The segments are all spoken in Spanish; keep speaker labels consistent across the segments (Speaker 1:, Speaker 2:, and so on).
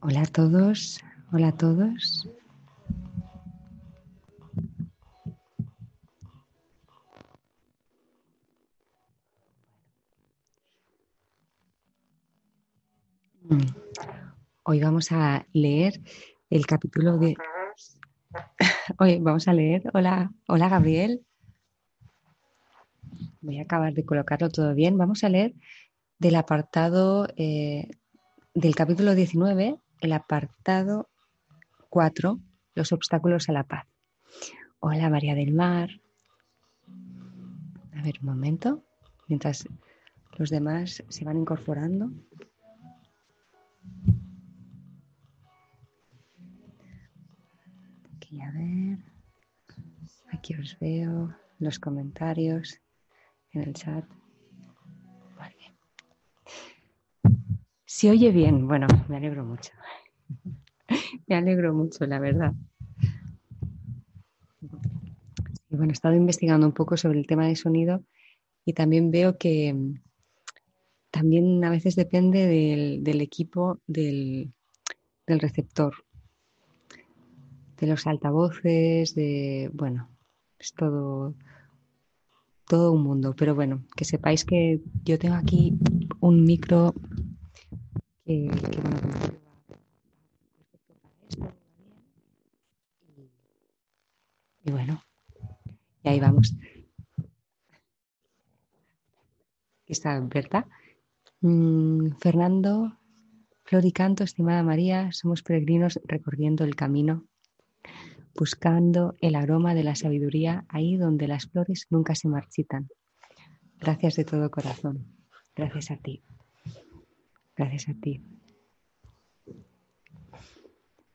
Speaker 1: Hola a todos, hola a todos. Hoy vamos a leer el capítulo de... Hoy vamos a leer... Hola, hola Gabriel. Voy a acabar de colocarlo todo bien. Vamos a leer del apartado eh, del capítulo 19, el apartado 4, los obstáculos a la paz. Hola María del Mar. A ver, un momento, mientras los demás se van incorporando. Aquí a ver. Aquí os veo los comentarios en el chat. Si oye bien, bueno, me alegro mucho. me alegro mucho, la verdad. Y bueno, he estado investigando un poco sobre el tema de sonido y también veo que mm, también a veces depende del, equipo del, del receptor, de los altavoces, de, bueno, es todo, todo un mundo. Pero bueno, que sepáis que yo tengo aquí un micro y, bueno, y ahí vamos. Está Berta. Mm, Fernando, Flor y Canto, estimada María, somos peregrinos recorriendo el camino buscando el aroma de la sabiduría ahí donde las flores nunca se marchitan. Gracias de todo corazón. Gracias a ti. Gracias a ti.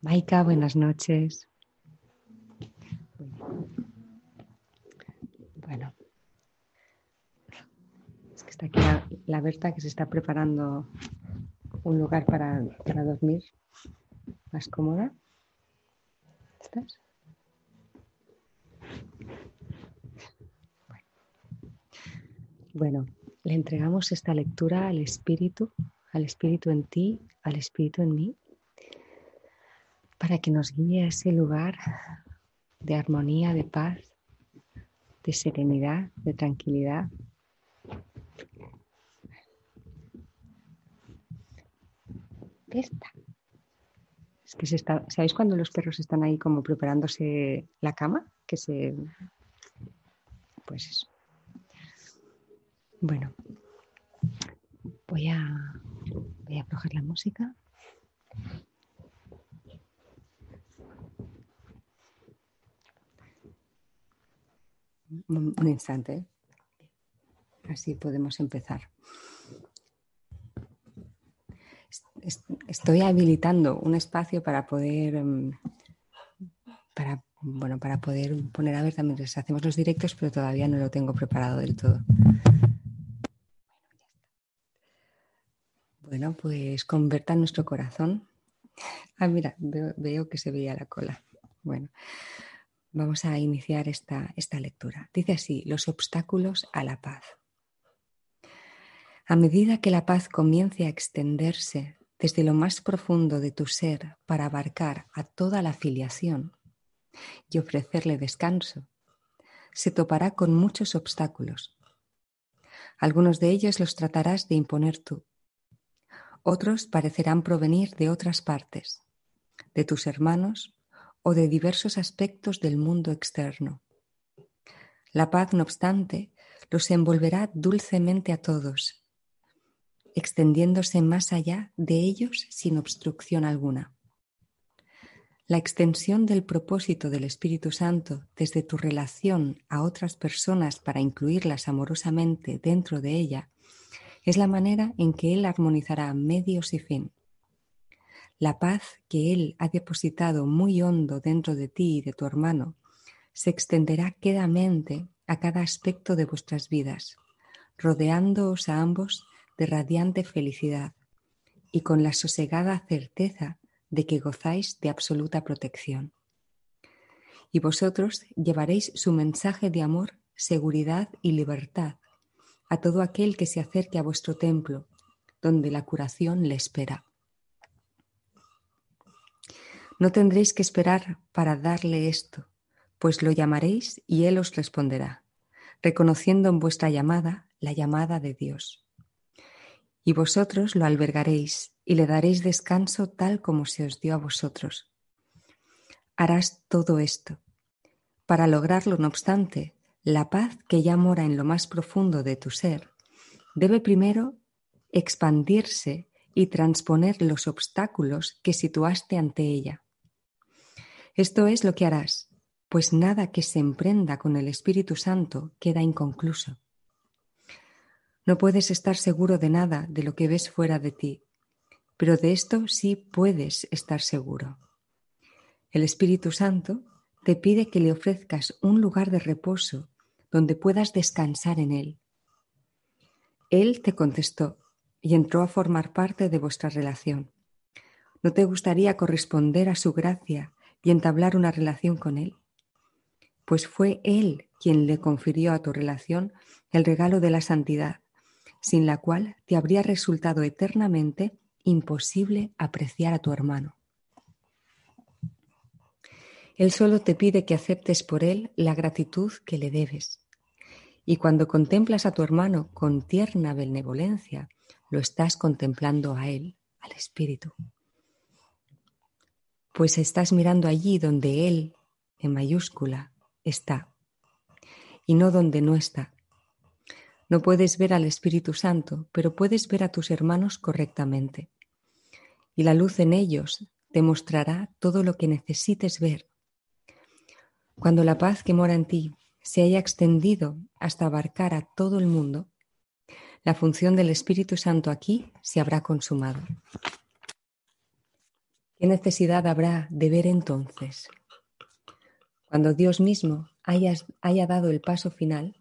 Speaker 1: Maika, buenas noches. Bueno, es que está aquí la, Berta que se está preparando un lugar para, para dormir más cómoda. ¿Estás? Bueno, le entregamos esta lectura al Espíritu, al Espíritu en ti, al Espíritu en mí, para que nos guíe a ese lugar de armonía, de paz, de serenidad, de tranquilidad. Esta. Es que se está, ¿sabéis cuando los perros están ahí como preparándose la cama? Que se. Pues eso. Bueno, voy a, voy a aflojar la música. Un, instante. Así podemos empezar. Estoy habilitando un espacio para poder mm, para, bueno, para poder poner a ver también hacemos los directos, pero todavía no lo tengo preparado del todo. Bueno, pues converta nuestro corazón. Ah, mira, veo, que se veía la cola. Bueno, vamos a iniciar esta, esta lectura. Dice así, los obstáculos a la paz. A medida que la paz comience a extenderse desde lo más profundo de tu ser para abarcar a toda la filiación y ofrecerle descanso, se topará con muchos obstáculos. Algunos de ellos los tratarás de imponer tú, otros parecerán provenir de otras partes, de tus hermanos o de diversos aspectos del mundo externo. La paz, no obstante, los envolverá dulcemente a todos, extendiéndose más allá de ellos sin obstrucción alguna. La extensión del propósito del Espíritu Santo desde tu relación a otras personas para incluirlas amorosamente dentro de ella es la manera en que Él armonizará medios y fin. La paz que Él ha depositado muy hondo dentro de ti y de tu hermano se extenderá quedamente a cada aspecto de vuestras vidas, rodeándoos a ambos de radiante felicidad y con la sosegada certeza de que gozáis de absoluta protección. Y vosotros llevaréis su mensaje de amor, seguridad y libertad a todo aquel que se acerque a vuestro templo donde la curación le espera. No tendréis que esperar para darle esto, pues lo llamaréis y Él os responderá, reconociendo en vuestra llamada la llamada de Dios. Y vosotros lo albergaréis y le daréis descanso tal como se os dio a vosotros. Harás todo esto. Para lograrlo, no obstante, la paz que ya mora en lo más profundo de tu ser debe primero expandirse y transponer los obstáculos que situaste ante ella. Esto es lo que harás, pues nada que se emprenda con el Espíritu Santo queda inconcluso. No puedes estar seguro de nada de lo que ves fuera de ti, pero de esto sí puedes estar seguro. El Espíritu Santo te pide que le ofrezcas un lugar de reposo donde puedas descansar en Él. Él te contestó y entró a formar parte de vuestra relación. ¿No te gustaría corresponder a su gracia y entablar una relación con Él? Pues fue Él quien le confirió a tu relación el regalo de la santidad, sin la cual te habría resultado eternamente imposible apreciar a tu hermano. Él solo te pide que aceptes por Él la gratitud que le debes. Y cuando contemplas a tu hermano con tierna benevolencia, lo estás contemplando a Él, al Espíritu. Pues estás mirando allí donde Él, en mayúscula, está, y no donde no está. No puedes ver al Espíritu Santo, pero puedes ver a tus hermanos correctamente. Y la luz en ellos te mostrará todo lo que necesites ver. Cuando la paz que mora en ti se haya extendido hasta abarcar a todo el mundo, la función del Espíritu Santo aquí se habrá consumado. ¿Qué necesidad habrá de ver entonces? Cuando Dios mismo haya, haya dado el paso final,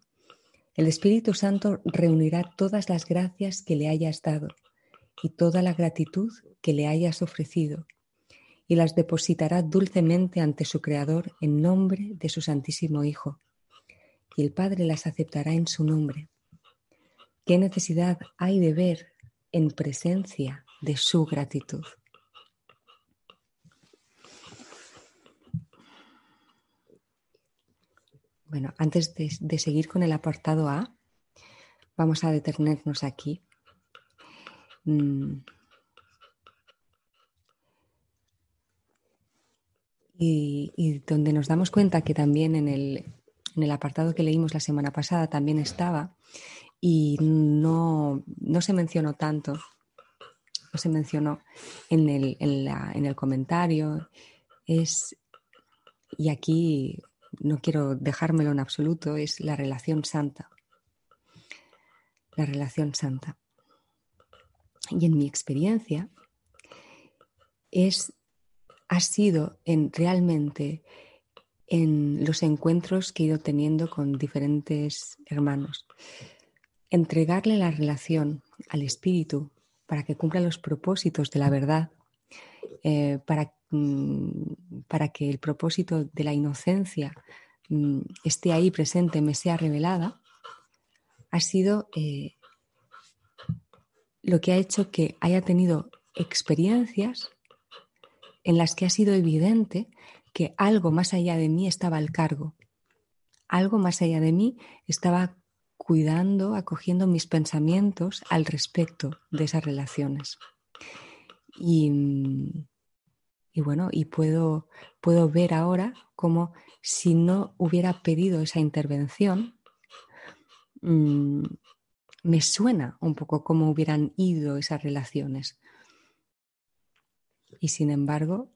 Speaker 1: el Espíritu Santo reunirá todas las gracias que le hayas dado y toda la gratitud que le hayas ofrecido y las depositará dulcemente ante su Creador en nombre de su Santísimo Hijo y el Padre las aceptará en su nombre. ¿Qué necesidad hay de ver en presencia de su gratitud? Bueno, antes de, seguir con el apartado A, vamos a detenernos aquí. Mm. y, donde nos damos cuenta que también en el, en el apartado que leímos la semana pasada también estaba y no, se mencionó tanto, no se mencionó en el, en, el comentario, es, y aquí no quiero dejármelo en absoluto, es la relación santa. La relación santa. Y en mi experiencia, es, ha sido en realmente en los encuentros que he ido teniendo con diferentes hermanos. Entregarle la relación al espíritu para que cumpla los propósitos de la verdad, eh, para, mm, para, que el propósito de la inocencia mm, esté ahí presente, me sea revelada, ha sido eh, lo que ha hecho que haya tenido experiencias en las que ha sido evidente que algo más allá de mí estaba al cargo. Algo más allá de mí estaba cuidando, acogiendo mis pensamientos al respecto de esas relaciones. Y, bueno, y puedo, puedo ver ahora como si no hubiera pedido esa intervención, mm, me suena un poco cómo hubieran ido esas relaciones. Y sin embargo,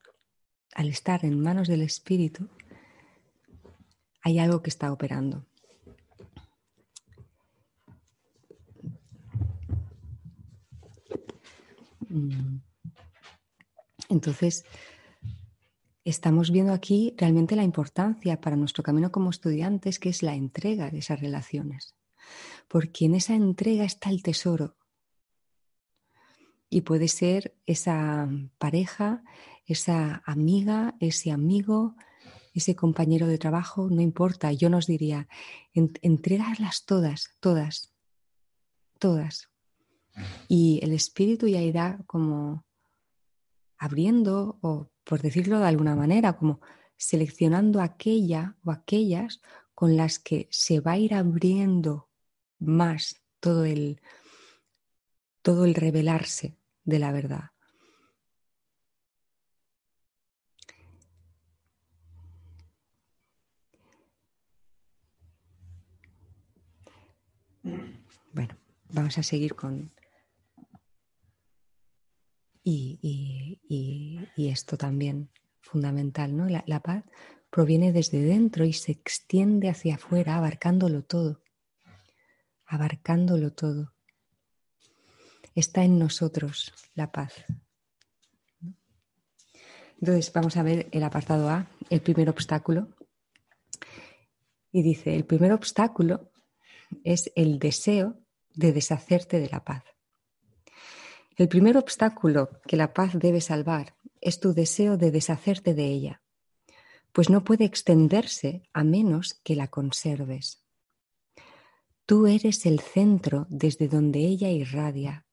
Speaker 1: al estar en manos del Espíritu, hay algo que está operando. Mm. Entonces, estamos viendo aquí realmente la importancia para nuestro camino como estudiantes, que es la entrega de esas relaciones. Porque en esa entrega está el tesoro. Y puede ser esa pareja, esa amiga, ese amigo, ese compañero de trabajo, no importa, yo nos diría, entregarlas todas, todas, todas. Y el espíritu ya irá como abriendo, o por decirlo de alguna manera, como seleccionando aquella o aquellas con las que se va a ir abriendo más todo el, todo el revelarse de la verdad. Bueno, vamos a seguir con... Y, esto también fundamental, ¿no? La, paz proviene desde dentro y se extiende hacia afuera, abarcándolo todo, abarcándolo todo. Está en nosotros la paz. Entonces vamos a ver el apartado A, el primer obstáculo. Y dice, el primer obstáculo es el deseo de deshacerte de la paz. El primer obstáculo que la paz debe salvar es tu deseo de deshacerte de ella, pues no puede extenderse a menos que la conserves. Tú eres el centro desde donde ella irradia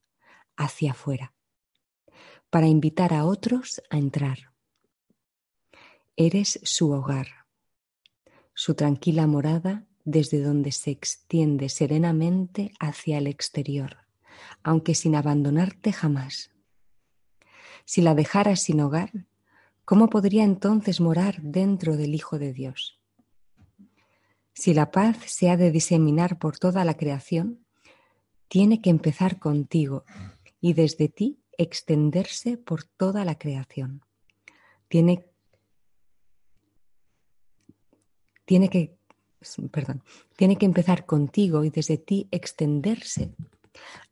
Speaker 1: hacia afuera, para invitar a otros a entrar. Eres su hogar, su tranquila morada desde donde se extiende serenamente hacia el exterior, aunque sin abandonarte jamás. Si la dejaras sin hogar, ¿cómo podría entonces morar dentro del Hijo de Dios? Si la paz se ha de diseminar por toda la creación, tiene que empezar contigo y desde ti extenderse por toda la creación. Tiene, tiene que perdón, tiene que empezar contigo y desde ti extenderse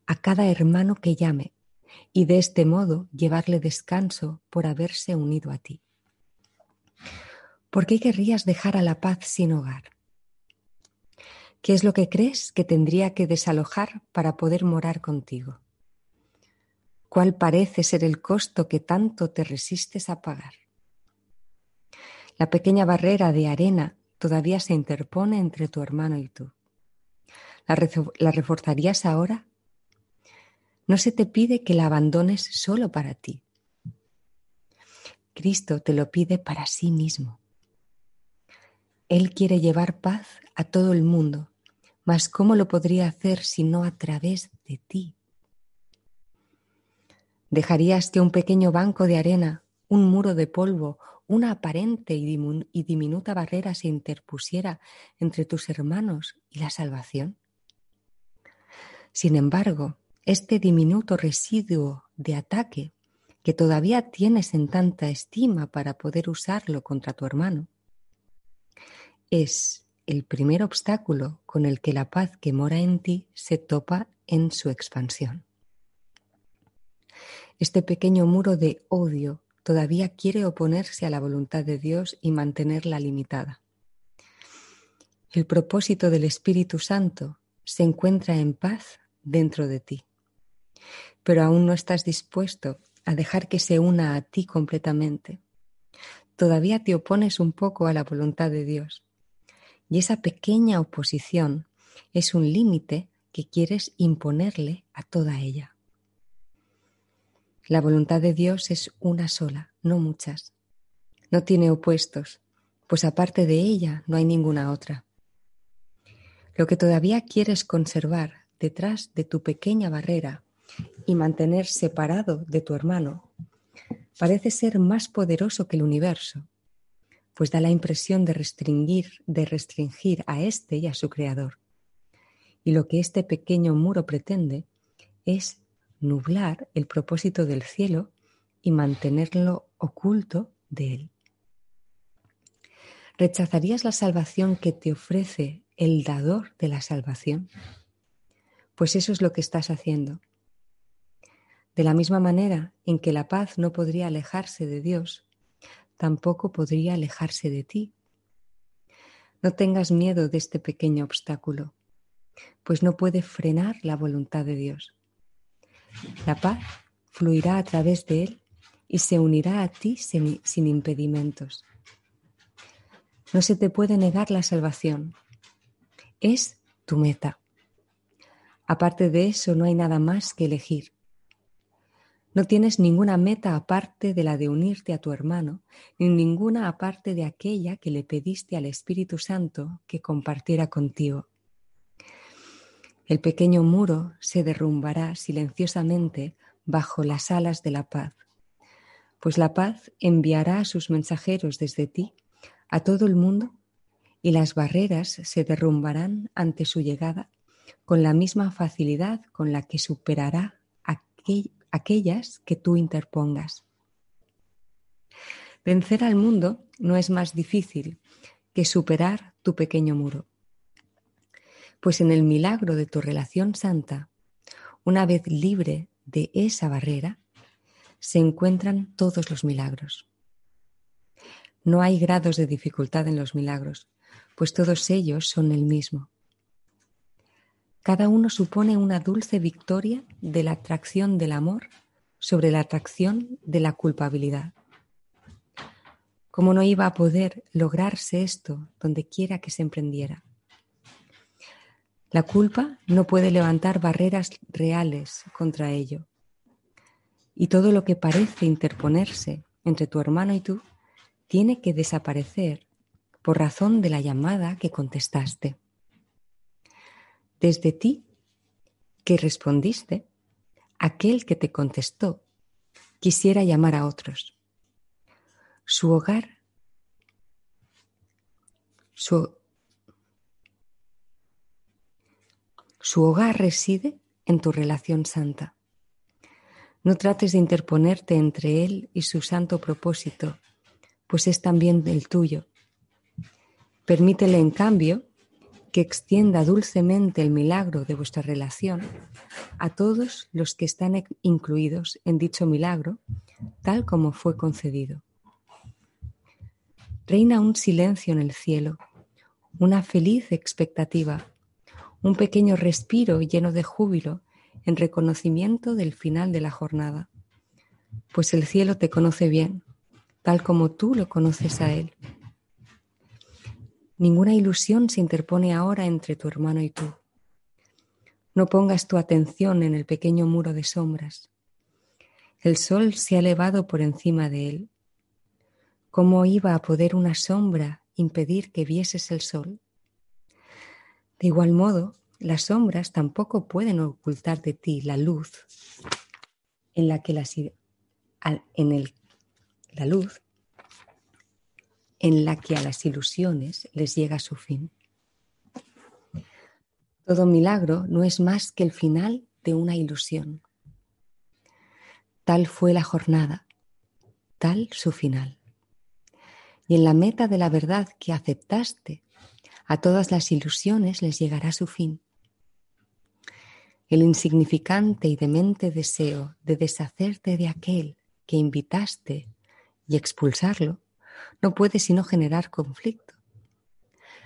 Speaker 1: a cada hermano que llame y de este modo llevarle descanso por haberse unido a ti. ¿Por qué querrías dejar a la paz sin hogar? ¿Qué es lo que crees que tendría que desalojar para poder morar contigo? ¿Cuál parece ser el costo que tanto te resistes a pagar? La pequeña barrera de arena todavía se interpone entre tu hermano y tú. ¿La, reforzarías ahora? No se te pide que la abandones solo para ti. Cristo te lo pide para sí mismo. Él quiere llevar paz a todo el mundo, mas ¿cómo lo podría hacer si no a través de ti? ¿Dejarías que un pequeño banco de arena, un muro de polvo una aparente y diminuta barrera se interpusiera entre tus hermanos y la salvación? Sin embargo, este diminuto residuo de ataque que todavía tienes en tanta estima para poder usarlo contra tu hermano, es el primer obstáculo con el que la paz que mora en ti se topa en su expansión. Este pequeño muro de odio todavía quiere oponerse a la voluntad de Dios y mantenerla limitada. El propósito del Espíritu Santo se encuentra en paz dentro de ti, pero aún no estás dispuesto a dejar que se una a ti completamente. Todavía te opones un poco a la voluntad de Dios y esa pequeña oposición es un límite que quieres imponerle a toda ella. La voluntad de Dios es una sola, no muchas. No tiene opuestos, pues aparte de ella no hay ninguna otra. Lo que todavía quieres conservar detrás de tu pequeña barrera y mantener separado de tu hermano parece ser más poderoso que el universo, pues da la impresión de restringir, de restringir a éste y a su creador. Y lo que este pequeño muro pretende es nublar el propósito del cielo y mantenerlo oculto de él. ¿Rechazarías la salvación que te ofrece el dador de la salvación? Pues eso es lo que estás haciendo. De la misma manera en que la paz no podría alejarse de Dios, tampoco podría alejarse de ti. No tengas miedo de este pequeño obstáculo, pues no puede frenar la voluntad de Dios. La paz fluirá a través de él y se unirá a ti sin, impedimentos. No se te puede negar la salvación. Es tu meta. Aparte de eso, no hay nada más que elegir. No tienes ninguna meta aparte de la de unirte a tu hermano, ni ninguna aparte de aquella que le pediste al Espíritu Santo que compartiera contigo. El pequeño muro se derrumbará silenciosamente bajo las alas de la paz, pues la paz enviará a sus mensajeros desde ti a todo el mundo y las barreras se derrumbarán ante su llegada con la misma facilidad con la que superará aquellas que tú interpongas. Vencer al mundo no es más difícil que superar tu pequeño muro. Pues en el milagro de tu relación santa, una vez libre de esa barrera, se encuentran todos los milagros. No hay grados de dificultad en los milagros, pues todos ellos son el mismo. Cada uno supone una dulce victoria de la atracción del amor sobre la atracción de la culpabilidad. ¿Cómo no iba a poder lograrse esto donde quiera que se emprendiera? La culpa no puede levantar barreras reales contra ello. Y todo lo que parece interponerse entre tu hermano y tú tiene que desaparecer por razón de la llamada que contestaste desde ti que respondiste, aquel que te contestó quisiera llamar a otros. Su hogar, su, su hogar reside en tu relación santa. No trates de interponerte entre él y su santo propósito, pues es también el tuyo. Permítele, en cambio, que extienda dulcemente el milagro de vuestra relación a todos los que están incluidos en dicho milagro, tal como fue concedido. Reina un silencio en el cielo, una feliz expectativa, un pequeño respiro lleno de júbilo en reconocimiento del final de la jornada, pues el cielo te conoce bien, tal como tú lo conoces a él Ninguna ilusión se interpone ahora entre tu hermano y tú. No pongas tu atención en el pequeño muro de sombras. El sol se ha elevado por encima de él. ¿Cómo iba a poder una sombra impedir que vieses el sol? De igual modo, las sombras tampoco pueden ocultar de ti la luz en la que en el, la luz en la que a las ilusiones les llega su fin. Todo milagro no es más que el final de una ilusión. Tal fue la jornada, tal su final. Y en la meta de la verdad que aceptaste, a todas las ilusiones les llegará su fin. El insignificante y demente deseo de deshacerte de aquel que invitaste y expulsarlo no puede sino generar conflicto.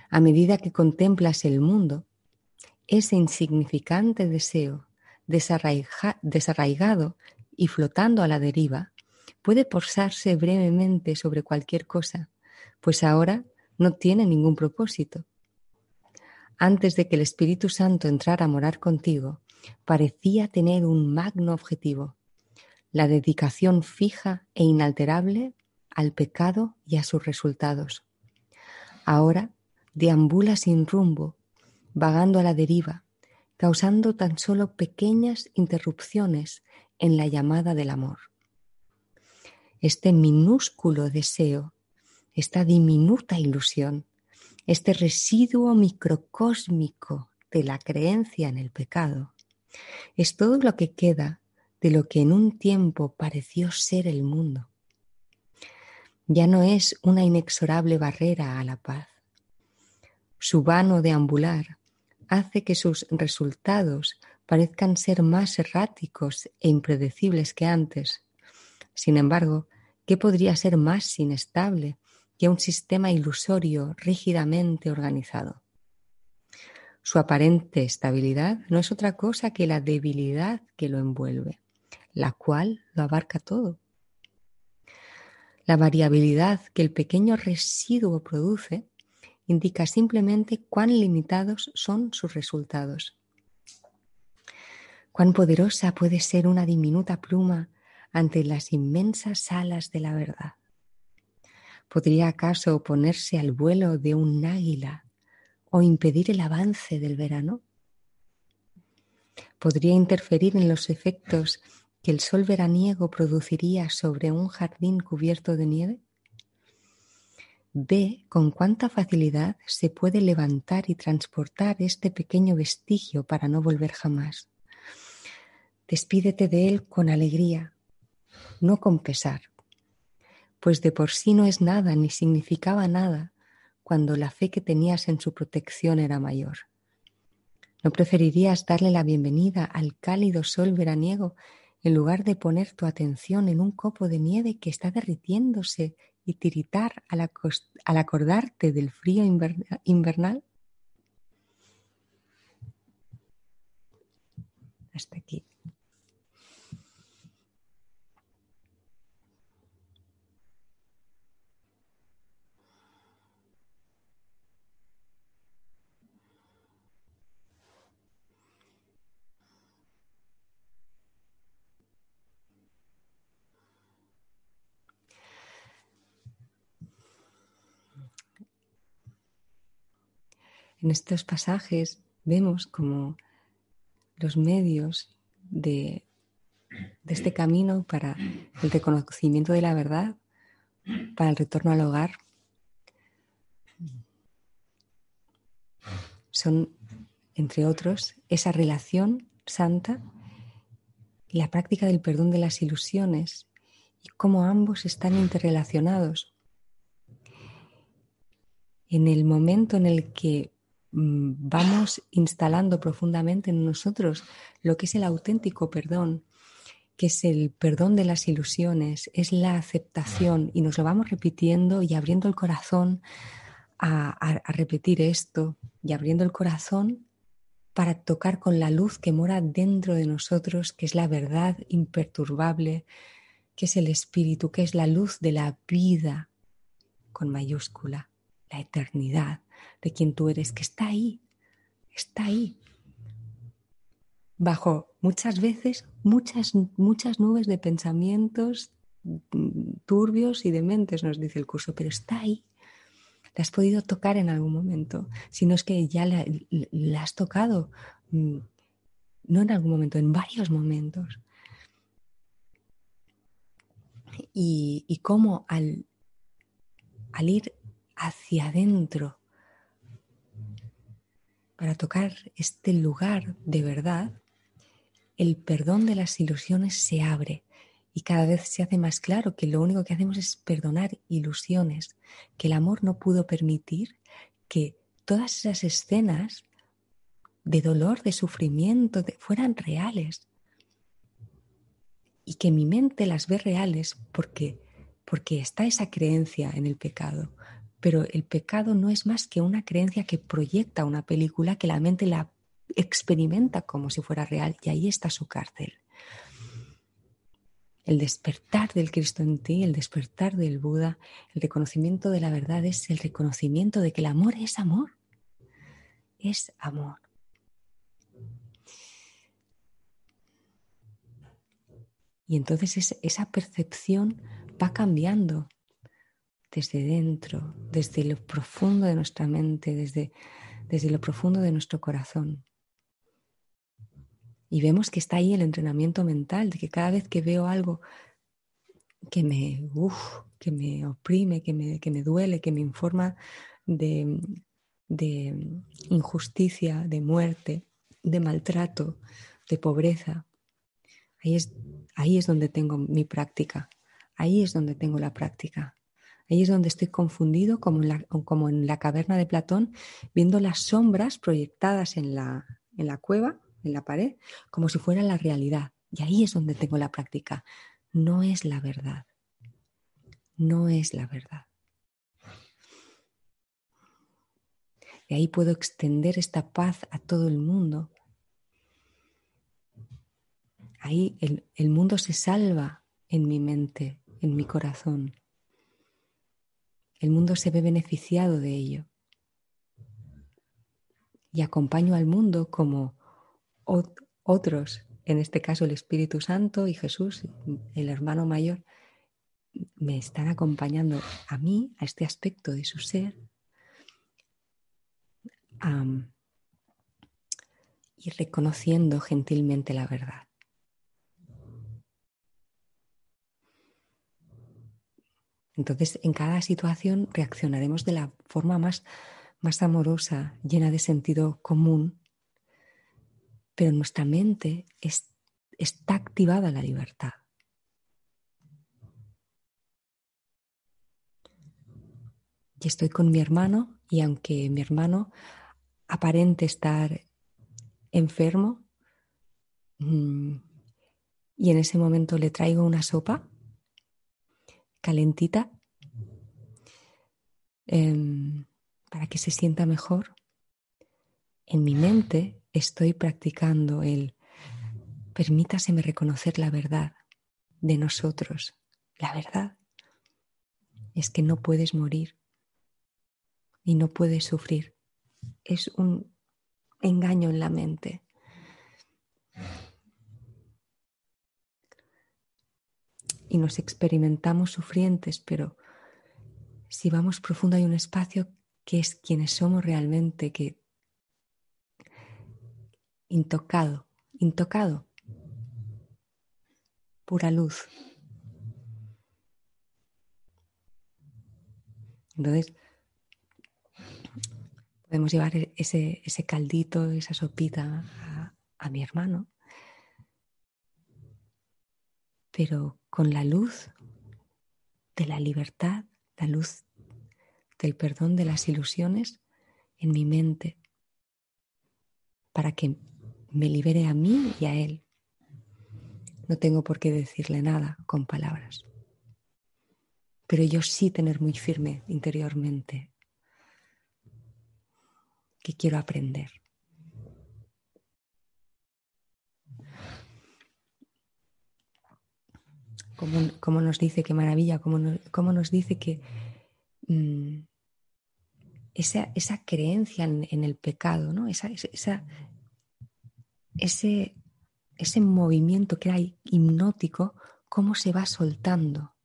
Speaker 1: A medida que contemplas el mundo, ese insignificante deseo desarraigado y flotando a la deriva puede posarse brevemente sobre cualquier cosa, pues ahora no tiene ningún propósito. Antes de que el Espíritu Santo entrara a morar contigo, parecía tener un magno objetivo, la dedicación fija e inalterable al pecado y a sus resultados. Ahora deambula sin rumbo, vagando a la deriva, causando tan solo pequeñas interrupciones en la llamada del amor. Este minúsculo deseo, esta diminuta ilusión, este residuo microcósmico de la creencia en el pecado, es todo lo que queda de lo que en un tiempo pareció ser el mundo ya no es una inexorable barrera a la paz. Su vano deambular hace que sus resultados parezcan ser más erráticos e impredecibles que antes. Sin embargo, ¿qué podría ser más inestable que un sistema ilusorio rígidamente organizado? Su aparente estabilidad no es otra cosa que la debilidad que lo envuelve, la cual lo abarca todo. La variabilidad que el pequeño residuo produce indica simplemente cuán limitados son sus resultados. Cuán poderosa puede ser una diminuta pluma ante las inmensas alas de la verdad. ¿Podría acaso oponerse al vuelo de un águila o impedir el avance del verano? ¿Podría interferir en los efectos que el sol veraniego produciría sobre un jardín cubierto de nieve? Ve con cuánta facilidad se puede levantar y transportar este pequeño vestigio para no volver jamás. Despídete de él con alegría, no con pesar, pues de por sí no es nada ni significaba nada cuando la fe que tenías en su protección era mayor. ¿No preferirías darle la bienvenida al cálido sol veraniego en lugar de poner tu atención en un copo de nieve que está derritiéndose y tiritar al, acordarte del frío invernal? Hasta aquí. En estos pasajes vemos como los medios de, este camino para el reconocimiento de la verdad, para el retorno al hogar, son, entre otros, esa relación santa y la práctica del perdón de las ilusiones y cómo ambos están interrelacionados. En el momento en el que vamos instalando profundamente en nosotros lo que es el auténtico perdón, que es el perdón de las ilusiones, es la aceptación y nos lo vamos repitiendo y abriendo el corazón a, repetir esto y abriendo el corazón para tocar con la luz que mora dentro de nosotros, que es la verdad imperturbable, que es el espíritu, que es la luz de la vida con mayúscula, la eternidad de quien tú eres, que está ahí, está ahí. Bajo muchas veces, muchas, muchas nubes de pensamientos mm, turbios y dementes, nos dice el curso, pero está ahí. La has podido tocar en algún momento, si no es que ya la, has tocado, mm, no en algún momento, en varios momentos. Y, y cómo al, al ir hacia adentro para tocar este lugar de verdad, el perdón de las ilusiones se abre y cada vez se hace más claro que lo único que hacemos es perdonar ilusiones, que el amor no pudo permitir que todas esas escenas de dolor, de sufrimiento, fueran reales. Y que mi mente las ve reales porque, porque está esa creencia en el pecado, pero el pecado no es más que una creencia que proyecta una película que la mente la experimenta como si fuera real y ahí está su cárcel. El despertar del Cristo en ti, el despertar del Buda, el reconocimiento de la verdad es el reconocimiento de que el amor es amor. Es amor. Y entonces esa percepción va cambiando desde dentro, desde lo profundo de nuestra mente, desde, desde lo profundo de nuestro corazón. Y vemos que está ahí el entrenamiento mental, de que cada vez que veo algo que me, que me oprime, que me, que me duele, que me informa de, de injusticia, de muerte, de maltrato, de pobreza, ahí es, ahí es donde tengo mi práctica, ahí es donde tengo la práctica. Ahí es donde estoy confundido, como en la, como en la caverna de Platón, viendo las sombras proyectadas en la, en la cueva, en la pared, como si fuera la realidad. Y ahí es donde tengo la práctica. No es la verdad. No es la verdad. Y ahí puedo extender esta paz a todo el mundo. Ahí el, el mundo se salva en mi mente, en mi corazón. El mundo se ve beneficiado de ello. Y acompaño al mundo como otros en este caso el Espíritu Santo y Jesús, el hermano mayor, me están acompañando a mí, a este aspecto de su ser, y reconociendo gentilmente la verdad. Entonces, en cada situación reaccionaremos de la forma más, más amorosa, llena de sentido común, pero en nuestra mente está activada la libertad. Y estoy con mi hermano y aunque mi hermano aparente estar enfermo mm, y en ese momento le traigo una sopa calentita em, para que se sienta mejor, en mi mente estoy practicando el permítaseme reconocer la verdad de nosotros. La verdad es que no puedes morir y no puedes sufrir. Es un engaño en la mente. Y nos experimentamos sufrientes, pero si vamos profundo hay un espacio que es quienes somos realmente, que intocado, intocado, pura luz. Entonces, podemos llevar e-, ese, ese caldito, esa sopita a, a mi hermano, pero con la luz de la libertad, la luz del perdón de las ilusiones en mi mente, para que me libere a mí y a él. No tengo por qué decirle nada con palabras, pero yo sí tener muy firme interiormente que quiero aprender. Como, nos dice, qué maravilla, como nos, dice que mm, esa, esa, creencia en, el pecado, ¿no? esa, esa, ese, ese movimiento que hay hipnótico, cómo se va soltando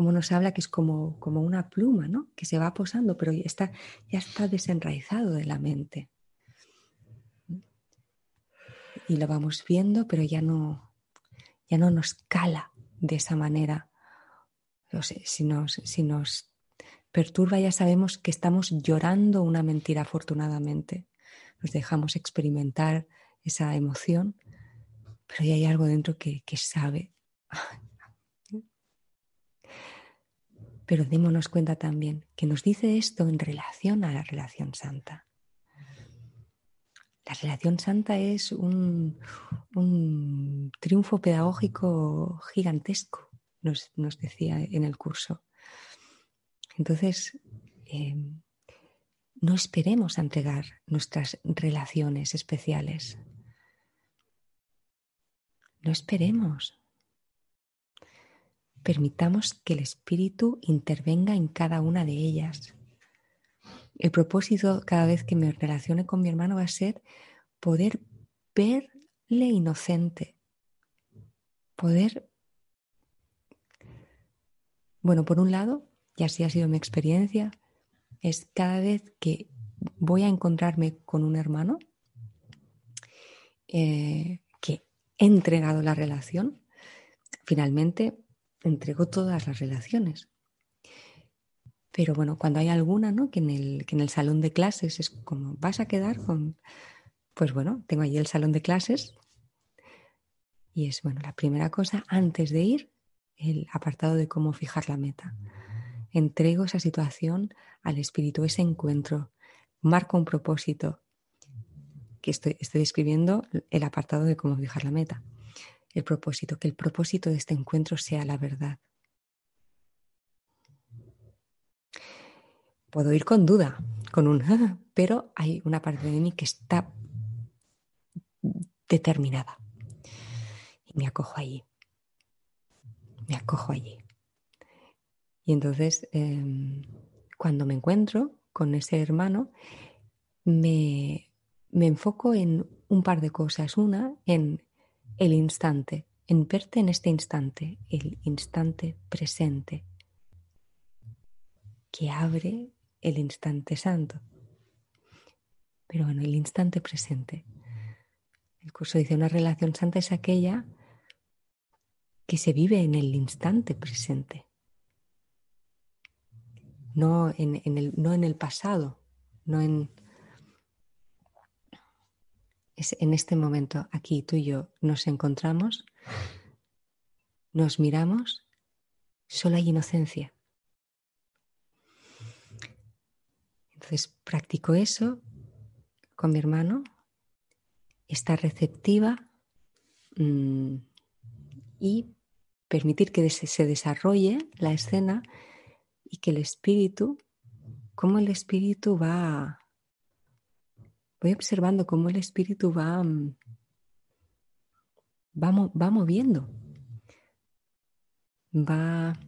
Speaker 1: como nos habla que es como, como una pluma, ¿no? Que se va posando, pero ya está, ya está desenraizado de la mente. Y lo vamos viendo, pero ya no, ya no nos cala de esa manera. si, nos, si nos perturba, ya sabemos que estamos llorando una mentira, afortunadamente. Nos dejamos experimentar esa emoción, pero ya hay algo dentro que, que sabe, Pero démonos cuenta también que nos dice esto en relación a la relación santa. La relación santa es un, triunfo pedagógico gigantesco, nos, decía en el curso. Entonces, em, no esperemos a entregar nuestras relaciones especiales. No esperemos. Permitamos que el Espíritu intervenga en cada una de ellas. El propósito cada vez que me relacione con mi hermano va a ser poder verle inocente, poder, bueno, por un lado, y así ha sido mi experiencia, es cada vez que voy a encontrarme con un hermano eh, que he entregado la relación, finalmente entrego todas las relaciones. Pero bueno, cuando hay alguna, ¿no? Que en el, que en el salón de clases es como, vas a quedar con... Pues bueno, tengo allí el salón de clases y es, bueno, la primera cosa, antes de ir, el apartado de cómo fijar la meta. Entrego esa situación al espíritu, ese encuentro, marco un propósito, que estoy, estoy describiendo el apartado de cómo fijar la meta el propósito, que el propósito de este encuentro sea la verdad. Puedo ir con duda, con un, pero hay una parte de mí que está determinada. Y me acojo allí. Me acojo allí. Y entonces, em, cuando me encuentro con ese hermano, me, me enfoco en un par de cosas. Una, en el instante, en verte en este instante, el instante presente, que abre el instante santo. Pero bueno, el instante presente. El curso dice, una relación santa es aquella que se vive en el instante presente, no en, el, no en el pasado, no en, es en este momento, aquí tú y yo nos encontramos, nos miramos, solo hay inocencia. Entonces practico eso con mi hermano, está receptiva mm, y permitir que se desarrolle la escena y que el espíritu, cómo el espíritu va, voy observando cómo el espíritu va, mm, va, va moviendo, va...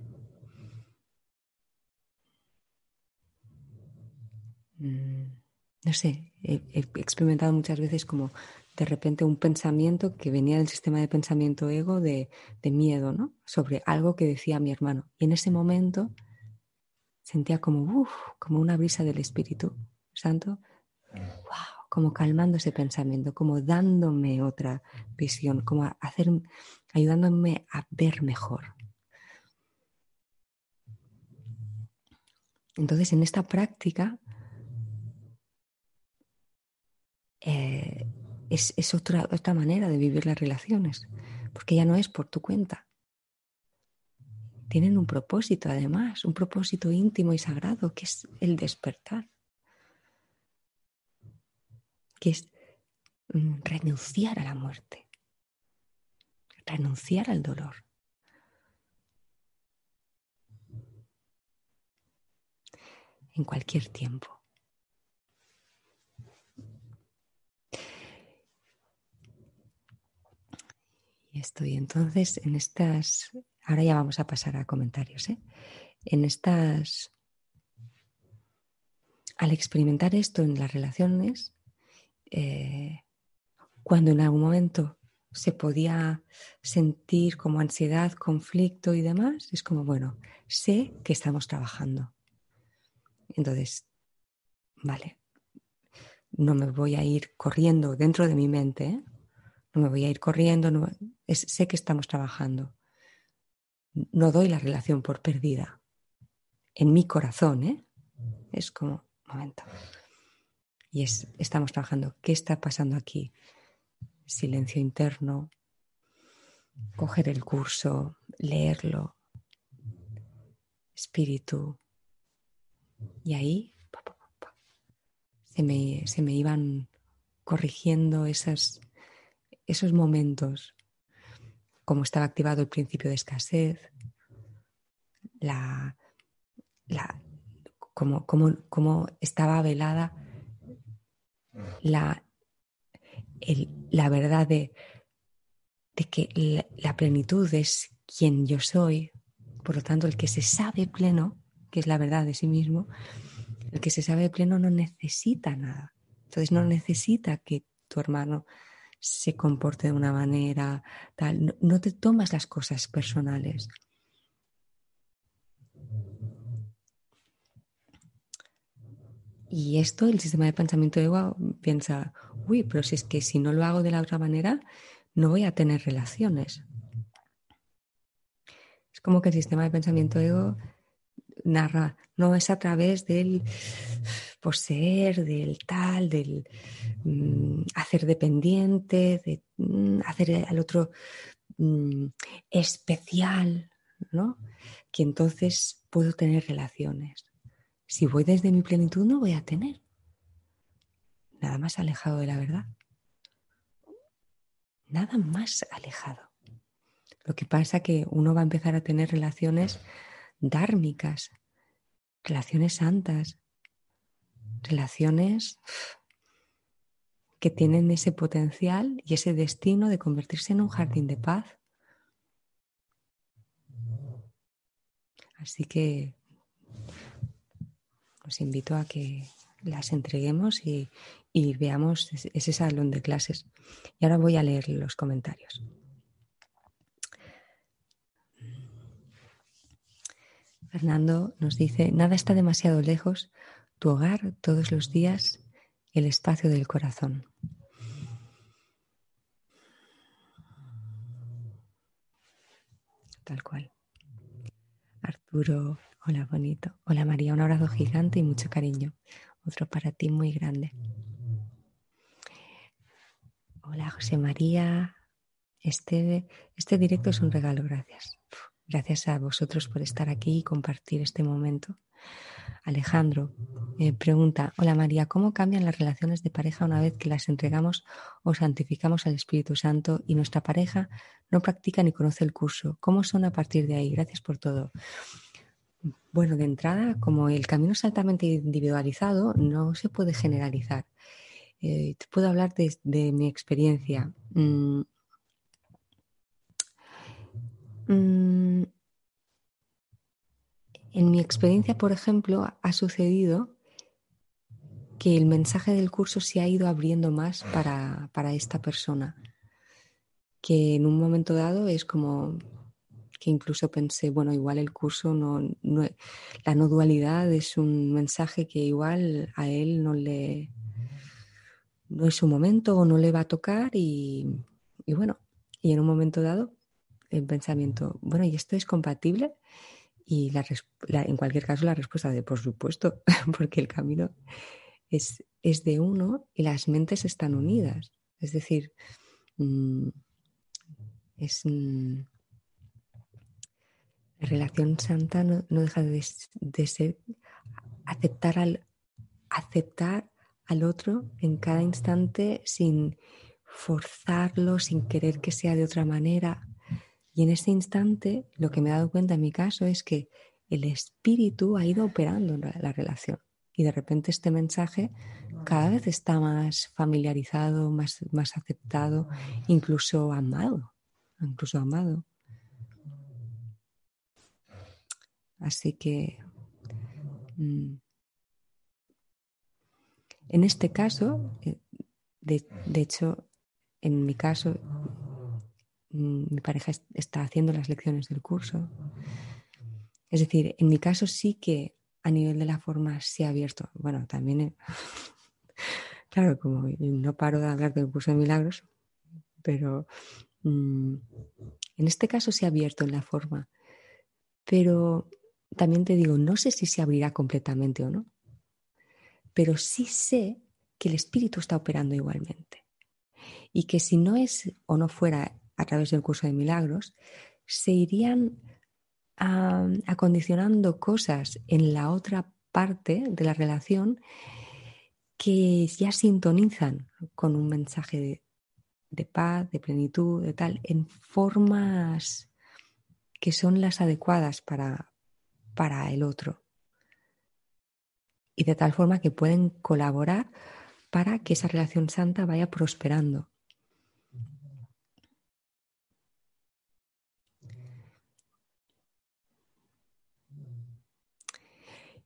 Speaker 1: no sé, he experimentado muchas veces como de repente un pensamiento que venía del sistema de pensamiento ego de, miedo, ¿no? Sobre algo que decía mi hermano. Y en ese momento sentía como, como una brisa del Espíritu Santo, wow, como calmando ese pensamiento, como dándome otra visión, como hacer, ayudándome a ver mejor. Entonces, en esta práctica, eh, es, otra, otra manera de vivir las relaciones, porque ya no es por tu cuenta. Tienen un propósito, además, un propósito íntimo y sagrado, que es el despertar, que es mm, renunciar a la muerte, renunciar al dolor. En cualquier tiempo. Y estoy entonces en estas, ahora ya vamos a pasar a comentarios, ¿eh? en estas, al experimentar esto en las relaciones, eh, cuando en algún momento se podía sentir como ansiedad, conflicto y demás, es como, bueno, sé que estamos trabajando. Entonces, vale, no me voy a ir corriendo dentro de mi mente, ¿eh? No me voy a ir corriendo, no, sé que estamos trabajando. No doy la relación por perdida. En mi corazón, ¿eh? Es como, momento. Y es, estamos trabajando. ¿Qué está pasando aquí? Silencio interno, coger el curso, leerlo, espíritu. Y ahí se me, se me iban corrigiendo esas esos momentos, como estaba activado el principio de escasez, la, la, como, como, estaba velada la, la verdad de, de que la, la, plenitud es quien yo soy, por lo tanto el que se sabe pleno, que es la verdad de sí mismo, el que se sabe pleno no necesita nada. Entonces no necesita que tu hermano se comporte de una manera tal. No, te tomas las cosas personales. Y esto, el sistema de pensamiento de ego piensa, uy, pero si es que si no lo hago de la otra manera, no voy a tener relaciones. Es como que el sistema de pensamiento ego narra, no es a través del poseer, del tal, del mm, hacer dependiente, de mm, hacer al otro mm, especial, ¿no? Que entonces puedo tener relaciones. Si voy desde mi plenitud no voy a tener nada más alejado de la verdad. Nada más alejado. Lo que pasa que uno va a empezar a tener relaciones dármicas, relaciones santas, relaciones que tienen ese potencial y ese destino de convertirse en un jardín de paz. Así que os invito a que las entreguemos y, y veamos ese salón de clases. Y ahora voy a leer los comentarios. Fernando nos dice, nada está demasiado lejos, tu hogar todos los días, el espacio del corazón. Tal cual. Arturo, hola bonito. Hola María, un abrazo gigante y mucho cariño. Otro para ti muy grande. Hola José María. Este, este directo es un regalo, gracias. Gracias a vosotros por estar aquí y compartir este momento. Alejandro eh, pregunta, hola María, ¿cómo cambian las relaciones de pareja una vez que las entregamos o santificamos al Espíritu Santo y nuestra pareja no practica ni conoce el curso? ¿Cómo son a partir de ahí? Gracias por todo. Bueno, de entrada, como el camino es altamente individualizado, no se puede generalizar. Eh, te puedo hablar de, mi experiencia. Mm, mm, en mi experiencia, por ejemplo, ha sucedido que el mensaje del curso se ha ido abriendo más para, esta persona, que en un momento dado es como que incluso pensé, bueno, igual el curso no, la no dualidad es un mensaje que igual a él no le no es su momento o no le va a tocar y bueno, y en un momento dado el pensamiento, bueno, ¿y esto es compatible? Y en cualquier caso la respuesta de por supuesto, porque el camino es, es, de uno y las mentes están unidas. Es decir, mm, es, mm, la relación santa no, deja de, de, ser aceptar al, aceptar al otro en cada instante sin forzarlo, sin querer que sea de otra manera, y en ese instante, lo que me he dado cuenta en mi caso es que el espíritu ha ido operando en la relación. Y de repente este mensaje cada vez está más familiarizado, más, más aceptado, incluso amado. Incluso amado. Así que mm, en este caso, eh, de, de hecho, en mi caso, mi pareja está haciendo las lecciones del curso. Es decir, en mi caso sí que a nivel de la forma se ha abierto. Bueno, también, claro, como no paro de hablar del curso de milagros, pero mm, en este caso se ha abierto en la forma. Pero también te digo, no sé si se abrirá completamente o no, pero sí sé que el espíritu está operando igualmente. Y que si no es o no fuera a través del curso de milagros, se irían acondicionando cosas en la otra parte de la relación que ya sintonizan con un mensaje de, paz, de plenitud, de tal, en formas que son las adecuadas para, para el otro. Y de tal forma que pueden colaborar para que esa relación santa vaya prosperando.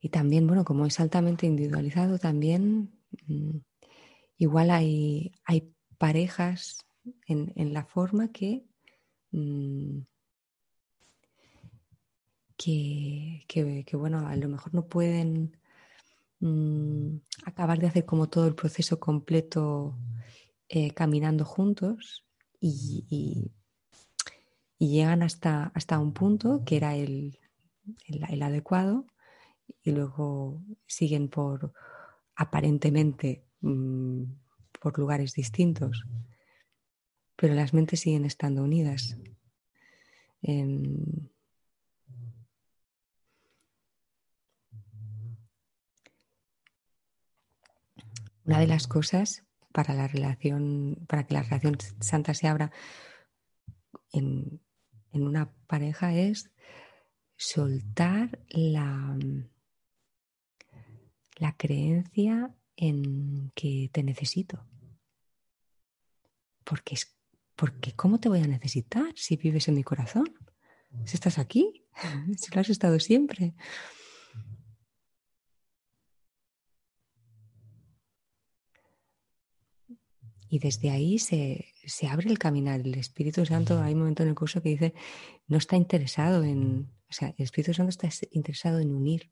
Speaker 1: Y también, bueno, como es altamente individualizado, también mm, igual hay, hay parejas en, la forma que, mm, que, bueno, a lo mejor no pueden mm, acabar de hacer como todo el proceso completo eh, caminando juntos y, llegan hasta, hasta un punto que era el, el adecuado y luego siguen por aparentemente mm, por lugares distintos, pero las mentes siguen estando unidas. una de las cosas para la relación, para que la relación santa se abra en una pareja es soltar la, la creencia en que te necesito. Porque, es, porque ¿cómo te voy a necesitar si vives en mi corazón? Si estás aquí, si lo has estado siempre. Y desde ahí se, se, abre el caminar. El Espíritu Santo, hay un momento en el curso que dice, no está interesado en, O sea, el Espíritu Santo está interesado en unir.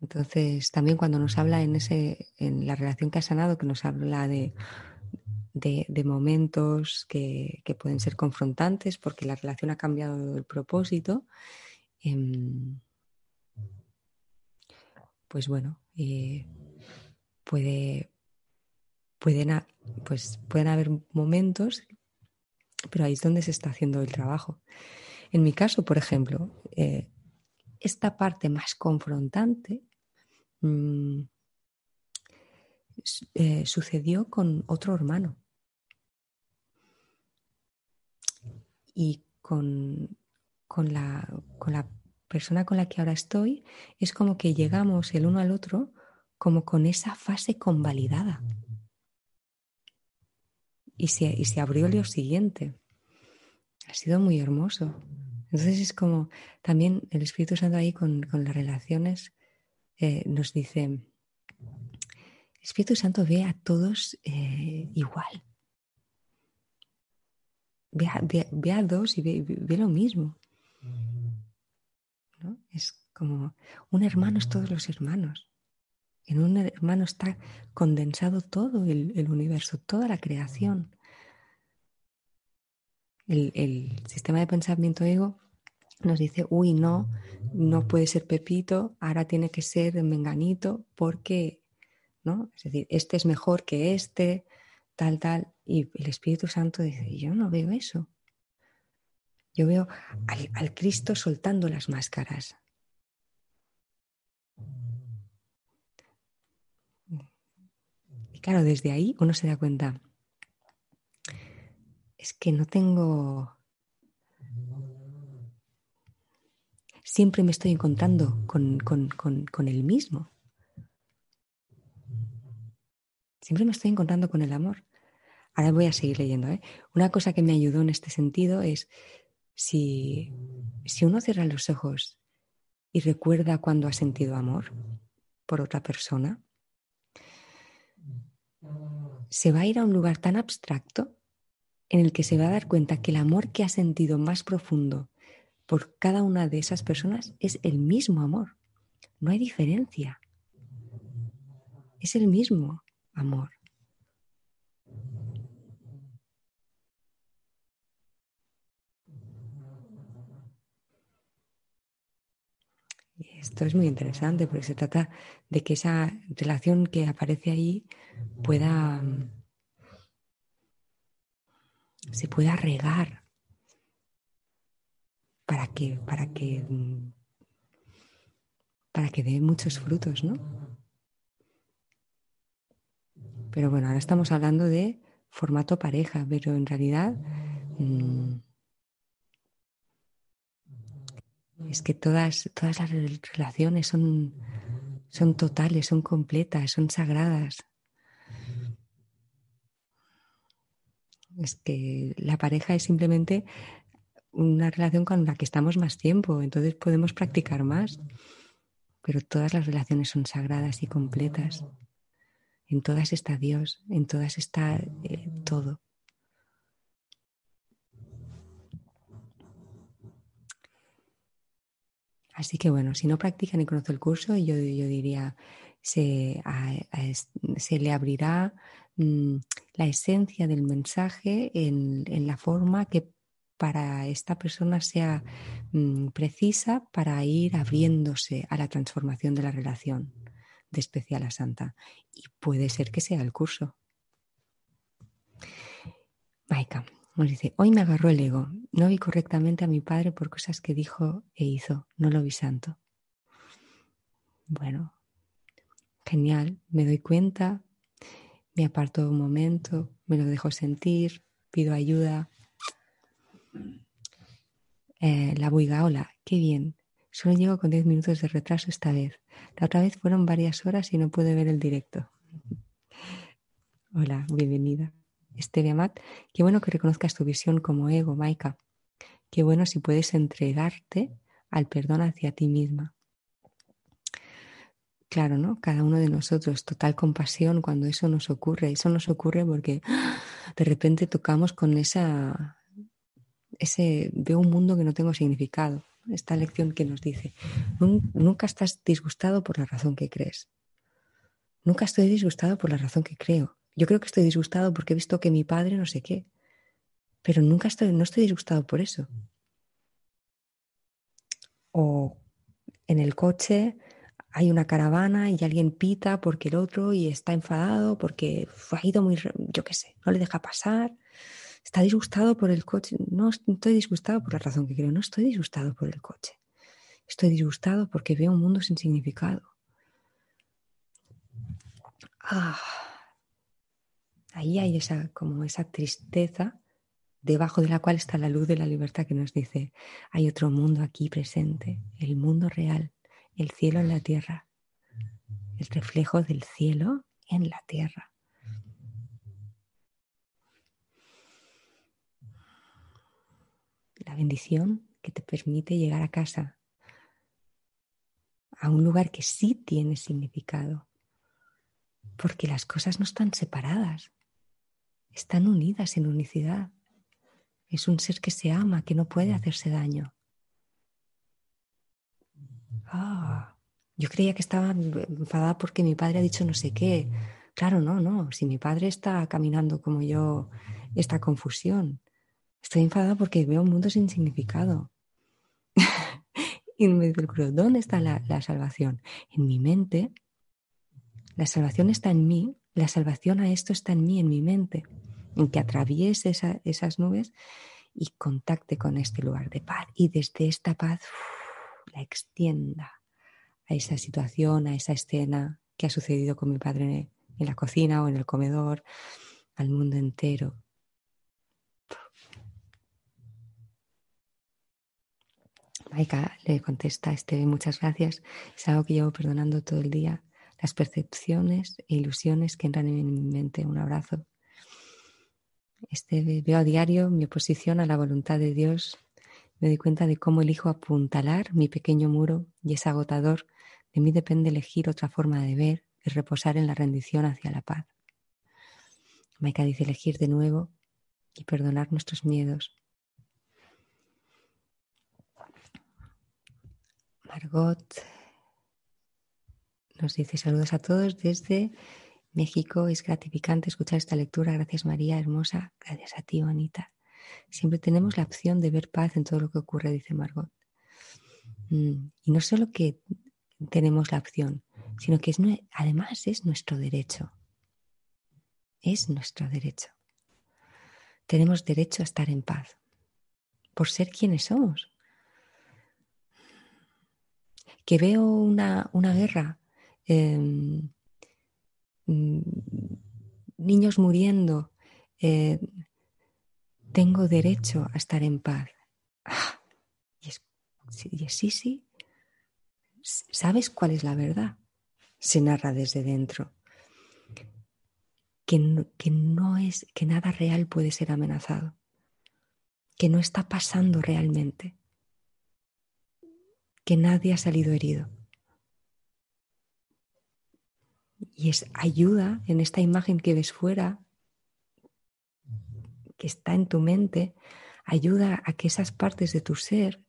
Speaker 1: Entonces, también cuando nos habla en, ese, en la relación que ha sanado, que nos habla de, de, momentos que, pueden ser confrontantes porque la relación ha cambiado el propósito, em, pues bueno, eh, puede, pueden, pues pueden haber momentos, pero ahí es donde se está haciendo el trabajo. En mi caso, por ejemplo, eh, esta parte más confrontante mm, eh, sucedió con otro hermano. Y con, con, la, con la persona con la que ahora estoy, es como que llegamos el uno al otro como con esa fase convalidada. Y se, y se abrió lo siguiente. Ha sido muy hermoso. Entonces es como también el Espíritu Santo ahí con, las relaciones eh, nos dice, Espíritu Santo ve a todos eh, igual. Ve a, dos y ve, lo mismo. Es como un hermano es todos los hermanos. En un hermano está condensado todo el, universo, toda la creación. El, sistema de pensamiento ego nos dice, uy, no, no puede ser Pepito, ahora tiene que ser Menganito, porque, ¿no? Es decir, este es mejor que este, tal, tal. Y el Espíritu Santo dice, yo no veo eso. Yo veo al Cristo soltando las máscaras, Y claro, desde ahí uno se da cuenta, es que no tengo... Siempre me estoy encontrando con, con, el mismo. Siempre me estoy encontrando con el amor. Ahora voy a seguir leyendo. ¿eh? Una cosa que me ayudó en este sentido es si, si uno cierra los ojos y recuerda cuando ha sentido amor por otra persona, se va a ir a un lugar tan abstracto en el que se va a dar cuenta que el amor que ha sentido más profundo por cada una de esas personas es el mismo amor. No hay diferencia. Es el mismo amor. Esto es muy interesante porque se trata de que esa relación que aparece ahí pueda se pueda regar para que para que para que dé muchos frutos, ¿no? Pero bueno, ahora estamos hablando de formato pareja, pero en realidad mm, es que todas, todas las relaciones son, son totales, son completas, son sagradas. Es que la pareja es simplemente una relación con la que estamos más tiempo, entonces podemos practicar más. Pero todas las relaciones son sagradas y completas. En todas está Dios, en todas está eh, todo. Así que bueno, si no practica ni conoce el curso, yo, yo diría, se, se le abrirá mm, la esencia del mensaje en, la forma que para esta persona sea mm, precisa para ir abriéndose a la transformación de la relación de especial a santa. Y puede ser que sea el curso. Maika. Nos dice, hoy me agarró el ego. No vi correctamente a mi padre por cosas que dijo e hizo. No lo vi santo. Bueno, genial. Me doy cuenta, me aparto un momento, me lo dejo sentir, pido ayuda. Eh, la buiga, hola, qué bien. Solo llego con 10 minutos de retraso esta vez. La otra vez fueron varias horas y no pude ver el directo. Hola, bienvenida. Esteve Amat, qué bueno que reconozcas tu visión como ego, Maika. Qué bueno si puedes entregarte al perdón hacia ti misma. Claro, ¿no? Cada uno de nosotros, total compasión cuando eso nos ocurre. Eso nos ocurre porque de repente tocamos con esa, ese veo un mundo que no tengo significado. Esta lección que nos dice, nunca estás disgustado por la razón que crees. Nunca estoy disgustado por la razón que creo. Yo creo que estoy disgustado porque he visto que mi padre no sé qué, pero nunca estoy, no estoy disgustado por eso. O en el coche hay una caravana y alguien pita porque el otro y está enfadado porque ha ido muy, yo qué sé, no le deja pasar. Está disgustado por el coche. No estoy disgustado por la razón que creo, no estoy disgustado por el coche. Estoy disgustado porque veo un mundo sin significado. Ah, ahí hay esa, como esa tristeza debajo de la cual está la luz de la libertad que nos dice, hay otro mundo aquí presente, el mundo real, el cielo en la tierra, el reflejo del cielo en la tierra. La bendición que te permite llegar a casa, a un lugar que sí tiene significado, porque las cosas no están separadas, están unidas en unicidad. Es un ser que se ama, que no puede hacerse daño. Ah, yo creía que estaba enfadada porque mi padre ha dicho no sé qué. Claro, no, no. Si mi padre está caminando como yo, esta confusión. Estoy enfadada porque veo un mundo sin significado. y me dice el ¿dónde está la, la salvación? En mi mente la salvación está en mí, la salvación a esto está en mí, en mi mente, en que atraviese esas nubes y contacte con este lugar de paz y desde esta paz la extienda a esa situación, a esa escena que ha sucedido con mi padre en la cocina o en el comedor, al mundo entero. Maika le contesta, este, muchas gracias. Es algo que llevo perdonando todo el día las percepciones e ilusiones que entran en mi mente. Un abrazo. Este, veo a diario mi oposición a la voluntad de Dios. Me doy cuenta de cómo elijo apuntalar mi pequeño muro y es agotador. De mí depende elegir otra forma de ver y reposar en la rendición hacia la paz. Maika dice elegir de nuevo y perdonar nuestros miedos. Margot nos dice saludos a todos desde México. Es gratificante escuchar esta lectura. Gracias María, hermosa. Gracias a ti, Anita. Siempre tenemos la opción de ver paz en todo lo que ocurre, dice Margot. Mm, y no solo que tenemos la opción, sino que es, además es nuestro derecho. Es nuestro derecho. Tenemos derecho a estar en paz por ser quienes somos. Que veo una, una guerra Em, mm, niños muriendo, eh, tengo derecho a estar en paz. Ah, y, es, sí, sí, ¿sabes cuál es la verdad? Se narra desde dentro. Que que no es, que nada real puede ser amenazado, que no está pasando realmente, que nadie ha salido herido. Y es ayuda en esta imagen que ves fuera, que está en tu mente, ayuda a que esas partes de tu ser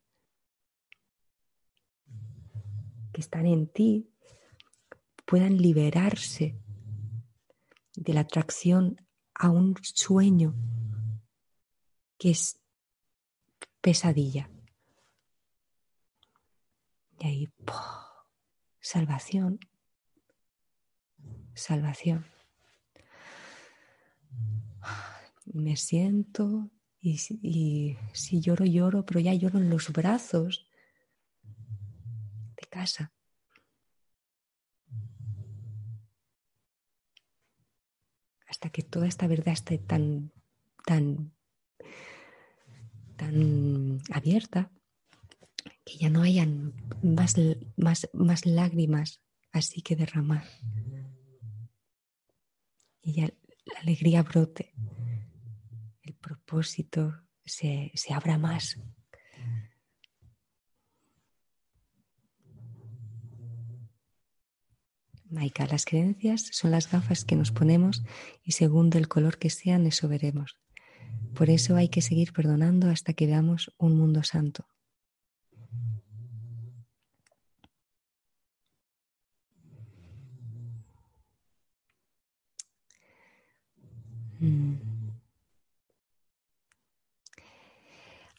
Speaker 1: que están en ti puedan liberarse de la atracción a un sueño que es pesadilla. Y ahí, salvación salvación. Me siento y, si lloro, lloro, pero ya lloro en los brazos de casa. Hasta que toda esta verdad esté tan, tan, tan abierta que ya no hayan más, más, más lágrimas así que derramar y ya la alegría brote, el propósito se, se abra más. Maika, las creencias son las gafas que nos ponemos y según del color que sean, eso veremos. Por eso hay que seguir perdonando hasta que veamos un mundo santo.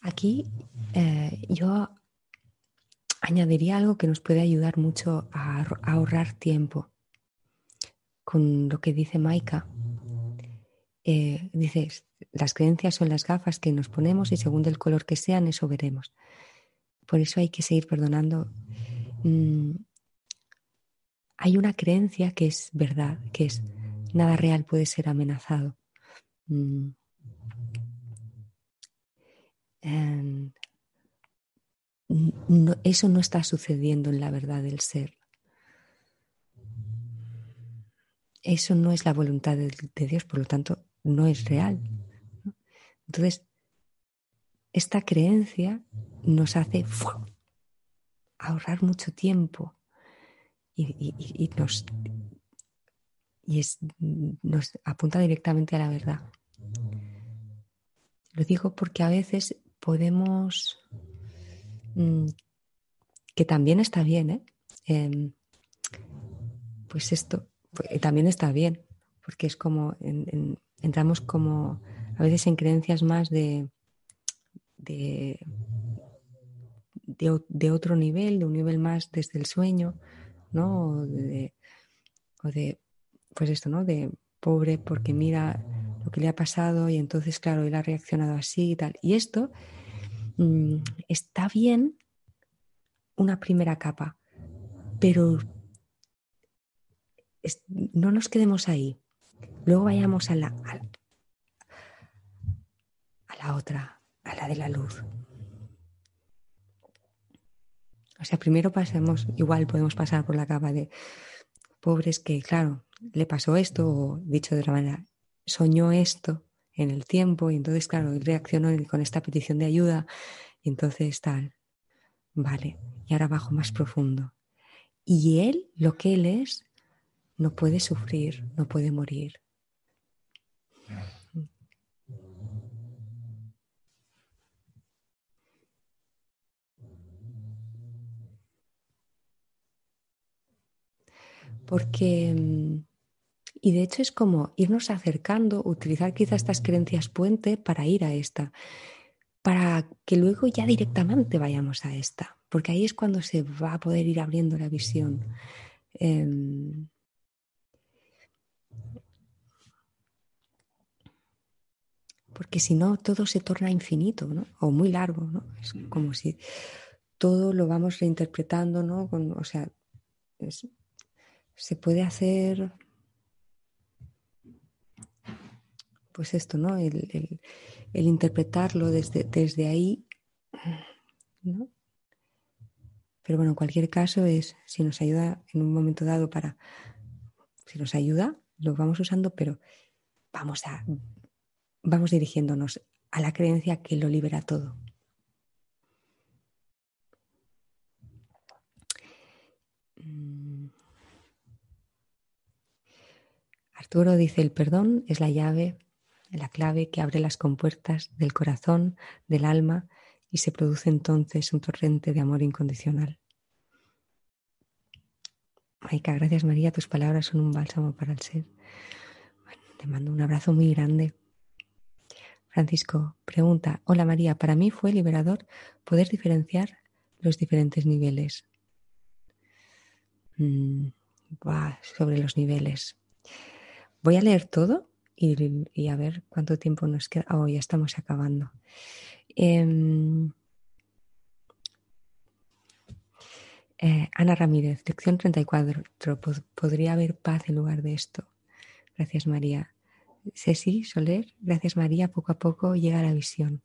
Speaker 1: Aquí eh, yo añadiría algo que nos puede ayudar mucho a ahorrar tiempo con lo que dice Maika. Eh, dices, las creencias son las gafas que nos ponemos y según el color que sean, eso veremos. Por eso hay que seguir perdonando. Mm, hay una creencia que es verdad, que es nada real puede ser amenazado. Mm. Eso no está sucediendo en la verdad del ser. Eso no es la voluntad de, Dios, por lo tanto, no es real. Entonces, esta creencia nos hace ahorrar mucho tiempo y, nos, y nos apunta directamente a la verdad. Lo digo porque a veces podemos, mm, que también está bien, ¿eh? Em, pues esto pues, también está bien, porque es como, entramos como a veces en creencias más de, de, de, otro nivel, de un nivel más desde el sueño, ¿no? O de, o de pues esto, ¿no? De pobre porque mira lo que le ha pasado y entonces, claro, él ha reaccionado así y tal. Y esto mm, está bien una primera capa, pero no nos quedemos ahí. Luego vayamos a la, a la otra, a la de la luz. O sea, primero pasemos, igual podemos pasar por la capa de pobres que, claro, le pasó esto, o dicho de otra manera, soñó esto en el tiempo, y entonces, claro, él reaccionó con esta petición de ayuda, y entonces tal, vale, y ahora bajo más profundo. Y él, lo que él es, no puede sufrir, no puede morir. Porque, mm, y de hecho es como irnos acercando, utilizar quizás estas creencias puente para ir a esta, para que luego ya directamente vayamos a esta, porque ahí es cuando se va a poder ir abriendo la visión. Em, porque si no todo se torna infinito ¿no? o muy largo, ¿no? es como si todo lo vamos reinterpretando, ¿no? o sea, se puede hacer pues esto, ¿no? El, interpretarlo desde, desde ahí, ¿no? Pero bueno, en cualquier caso es, si nos ayuda en un momento dado para, si nos ayuda, lo vamos usando, pero vamos a vamos dirigiéndonos a la creencia que lo libera todo. Mm. Arturo dice, el perdón es la llave, la clave que abre las compuertas del corazón, del alma, y se produce entonces un torrente de amor incondicional. Maika, gracias María, tus palabras son un bálsamo para el ser. te mando un abrazo muy grande. Francisco pregunta, hola María, para mí fue liberador poder diferenciar los diferentes niveles. Mm, sobre los niveles. Voy a leer todo y, a ver cuánto tiempo nos queda. Oh, ya estamos acabando. Em, eh, Ana Ramírez, lección 34. ¿Podría haber paz en lugar de esto? Gracias, María. Ceci Soler, gracias María, poco a poco llega la visión.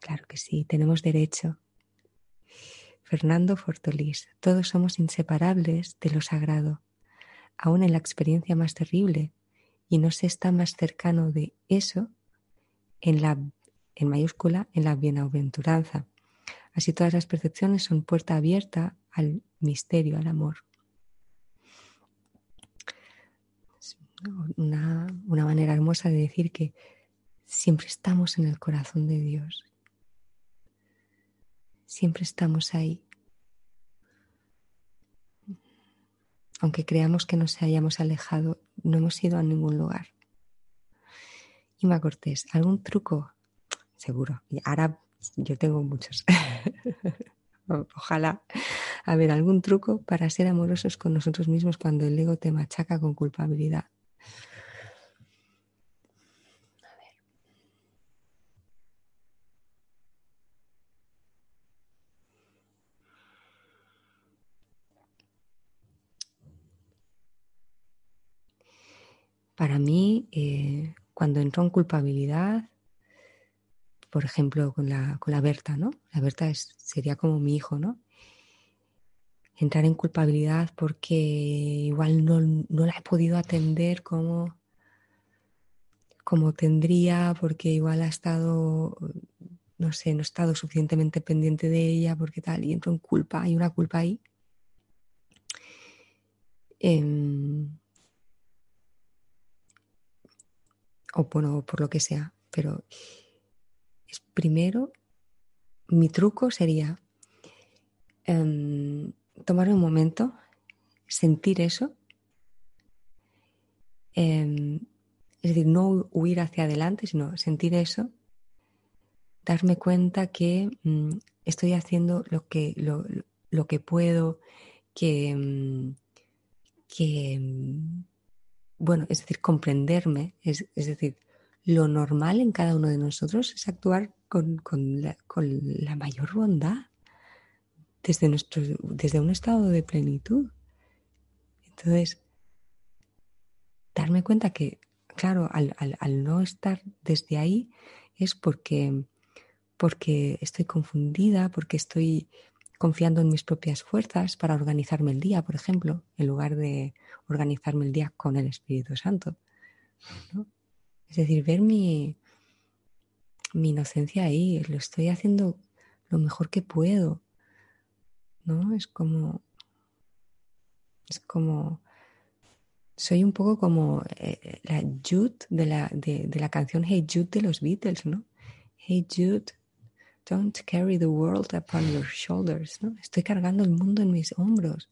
Speaker 1: Claro que sí, tenemos derecho. Fernando Fortolís, todos somos inseparables de lo sagrado, aún en la experiencia más terrible, y no se está más cercano de eso en la en mayúscula en la bienaventuranza. Así todas las percepciones son puerta abierta al misterio, al amor. una, manera hermosa de decir que siempre estamos en el corazón de Dios. Siempre estamos ahí. Aunque creamos que nos hayamos alejado, no hemos ido a ningún lugar. Ima Cortés, ¿algún truco? Seguro. Ahora yo tengo muchos. Ojalá. A ver, algún truco para ser amorosos con nosotros mismos cuando el ego te machaca con culpabilidad. Para mí, eh, cuando entro en culpabilidad, por ejemplo, con la, con la Berta, ¿no? La Berta es, sería como mi hijo, ¿no? Entrar en culpabilidad porque igual no, la he podido atender como, como tendría, porque igual ha estado, no sé, no he estado suficientemente pendiente de ella, porque tal, y entro en culpa, hay una culpa ahí. Em, o bueno, por lo que sea, pero es primero, mi truco sería em, tomar un momento, sentir eso, em, es decir, no huir hacia adelante, sino sentir eso, darme cuenta que mm, estoy haciendo lo que, lo, que puedo, que, mm, que mm, bueno, es decir, comprenderme, es, decir, lo normal en cada uno de nosotros es actuar con, la, mayor bondad desde, nuestro, desde un estado de plenitud. Entonces, darme cuenta que, claro, al, no estar desde ahí es porque, porque estoy confundida, porque estoy confiando en mis propias fuerzas para organizarme el día, por ejemplo, en lugar de organizarme el día con el Espíritu Santo. Es decir, ver mi, mi inocencia ahí, lo estoy haciendo lo mejor que puedo. ¿No? Es como. Es como. Soy un poco como eh, la Jude de la, de, la canción Hey Jude de los Beatles, ¿no? Hey Jude, Don't carry the world upon your shoulders. ¿no? Estoy cargando el mundo en mis hombros.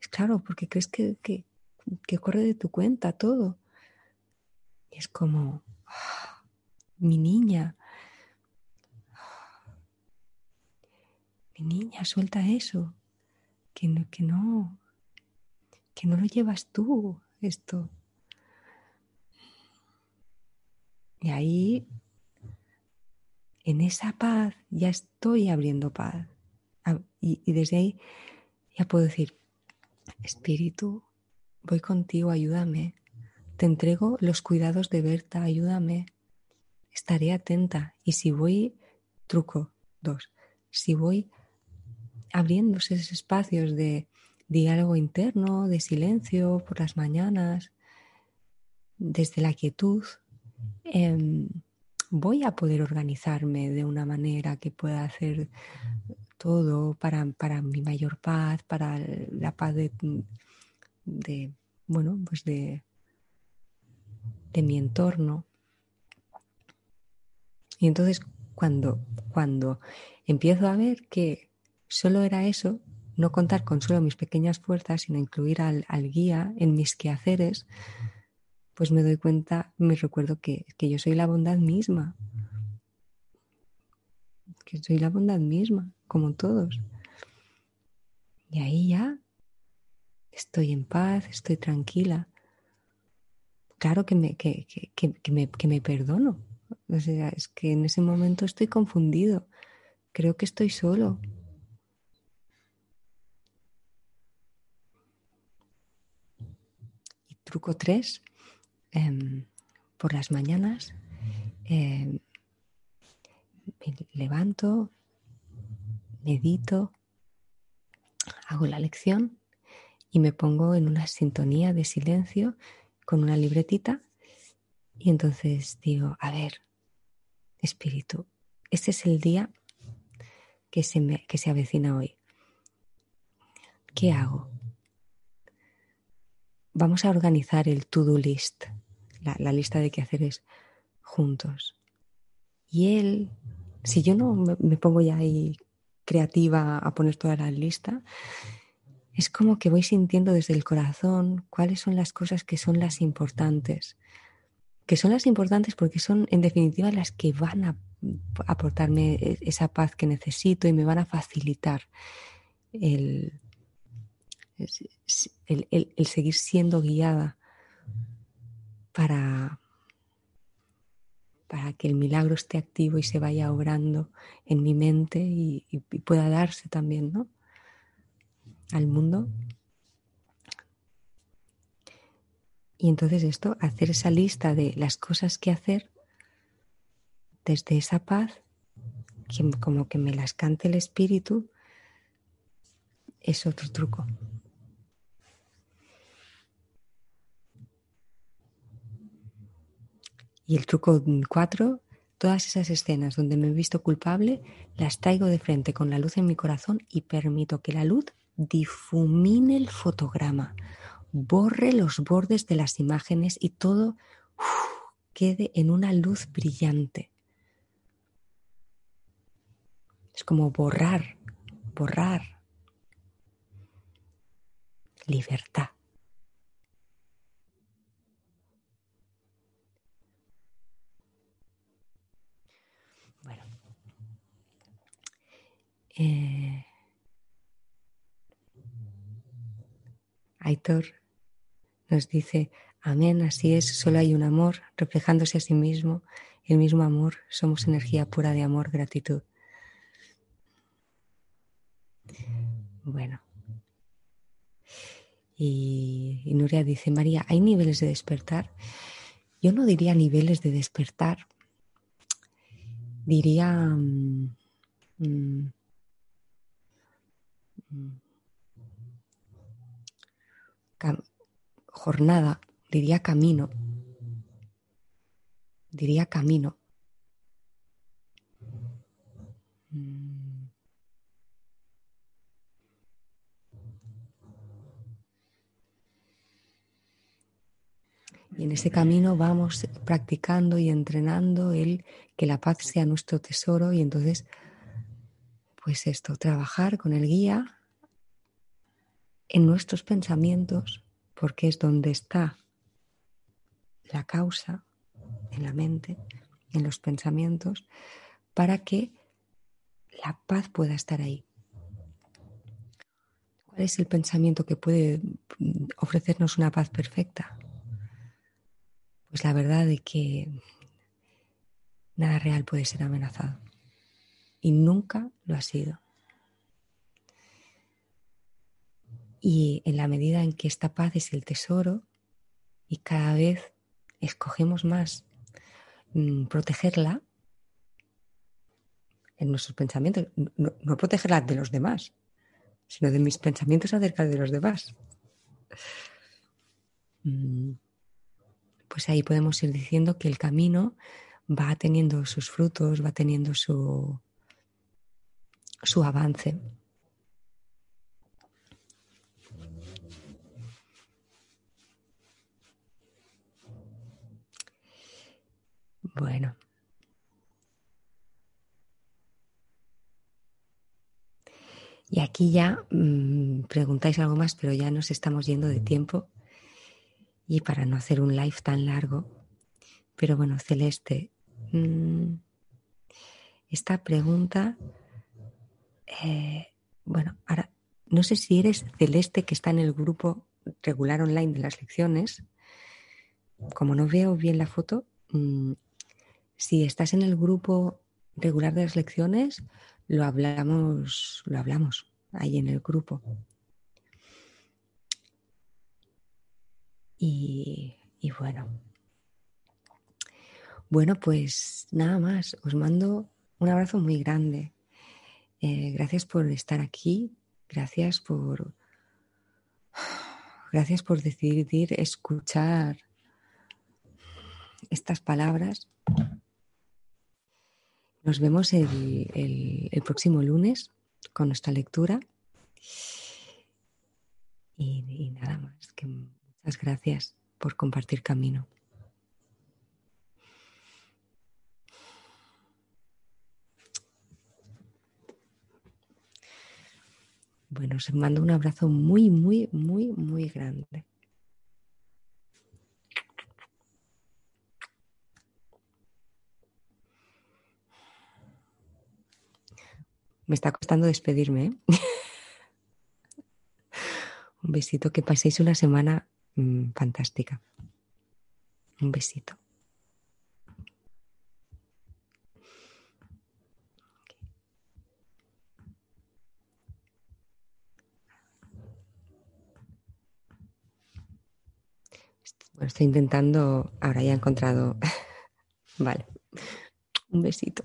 Speaker 1: Es claro, porque crees que, que, corre de tu cuenta todo. Y es como, ah, mi niña, mi niña, suelta eso. Que no, que no, que no lo llevas tú, esto. Y ahí en esa paz ya estoy abriendo paz. Y, desde ahí ya puedo decir, Espíritu, voy contigo, ayúdame. Te entrego los cuidados de Berta, ayúdame. Estaré atenta. Y si voy, truco dos, si voy abriendo esos espacios de diálogo interno, de silencio por las mañanas, desde la quietud, em, voy a poder organizarme de una manera que pueda hacer todo para, mi mayor paz, para la paz de, bueno, pues de, de mi entorno. Y entonces cuando, cuando empiezo a ver que solo era eso, no contar con solo mis pequeñas fuerzas, sino incluir al, al guía en mis quehaceres, pues me doy cuenta, me recuerdo que, que yo soy la bondad misma, que soy la bondad misma, como todos. Y ahí ya estoy en paz, estoy tranquila. Claro que me, que, que, que, me, que me perdono. Es que en ese momento estoy confundido. Creo que estoy solo. Y truco 3, Em, por las mañanas em, me levanto, medito, hago la lección y me pongo en una sintonía de silencio con una libretita y entonces digo, a ver, espíritu, este es el día que se, me, que se avecina hoy. ¿Qué hago? Vamos a organizar el to-do list la, lista de quehaceres juntos. Y él, si yo no me pongo ya ahí creativa a poner toda la lista, es como que voy sintiendo desde el corazón cuáles son las cosas que son las importantes. Que son las importantes porque son en definitiva las que van a aportarme e-, esa paz que necesito y me van a facilitar el, el, seguir siendo guiada para, para que el milagro esté activo y se vaya obrando en mi mente y, y pueda darse también, ¿no? al mundo. Y entonces esto, hacer esa lista de las cosas que hacer desde esa paz, que como que me las cante el espíritu, es otro truco. Y el truco cuatro, todas esas escenas donde me he visto culpable, las traigo de frente con la luz en mi corazón y permito que la luz difumine el fotograma, borre los bordes de las imágenes y todo quede en una luz brillante. Es como borrar, borrar. Libertad. Bueno. Eh, Aitor nos dice, amén, así es, solo hay un amor, reflejándose a sí mismo, el mismo amor, somos energía pura de amor, gratitud. Bueno. Y, Nuria dice, María, ¿hay niveles de despertar? Yo no diría niveles de despertar, diría... Mm, jornada, diría camino, diría camino. Mm. Y en ese camino vamos practicando y entrenando el que la paz sea nuestro tesoro y entonces, pues esto, trabajar con el guía en nuestros pensamientos, porque es donde está la causa, en la mente, en los pensamientos, para que la paz pueda estar ahí. ¿Cuál es el pensamiento que puede ofrecernos una paz perfecta? Pues la verdad de que nada real puede ser amenazado. Y nunca lo ha sido. Y en la medida en que esta paz es el tesoro y cada vez escogemos más mm, protegerla en nuestros pensamientos, no, protegerla de los demás, sino de mis pensamientos acerca de los demás. Mm, pues ahí podemos ir diciendo que el camino va teniendo sus frutos, va teniendo su, su avance. Bueno. Y aquí ya mm, preguntáis algo más, pero ya nos estamos yendo de tiempo. Y para no hacer un live tan largo, pero bueno, Celeste, mm, esta pregunta, eh, bueno, ahora, no sé si eres Celeste que está en el grupo regular online de las lecciones. Como no veo bien la foto, mm, si estás en el grupo regular de las lecciones, lo hablamos, lo hablamos ahí en el grupo. Y, bueno. Bueno, pues nada más. Os mando un abrazo muy grande. Eh, gracias por estar aquí. Gracias por. Gracias por decidir escuchar estas palabras nos vemos el, próximo lunes con nuestra lectura. Y, nada más, que muchas gracias por compartir camino. Bueno, os mando un abrazo muy, muy, muy, muy grande. Me está costando despedirme. ¿eh? un besito, que paséis una semana mm, fantástica. Un besito. Estoy intentando, ahora ya he encontrado, vale, un besito.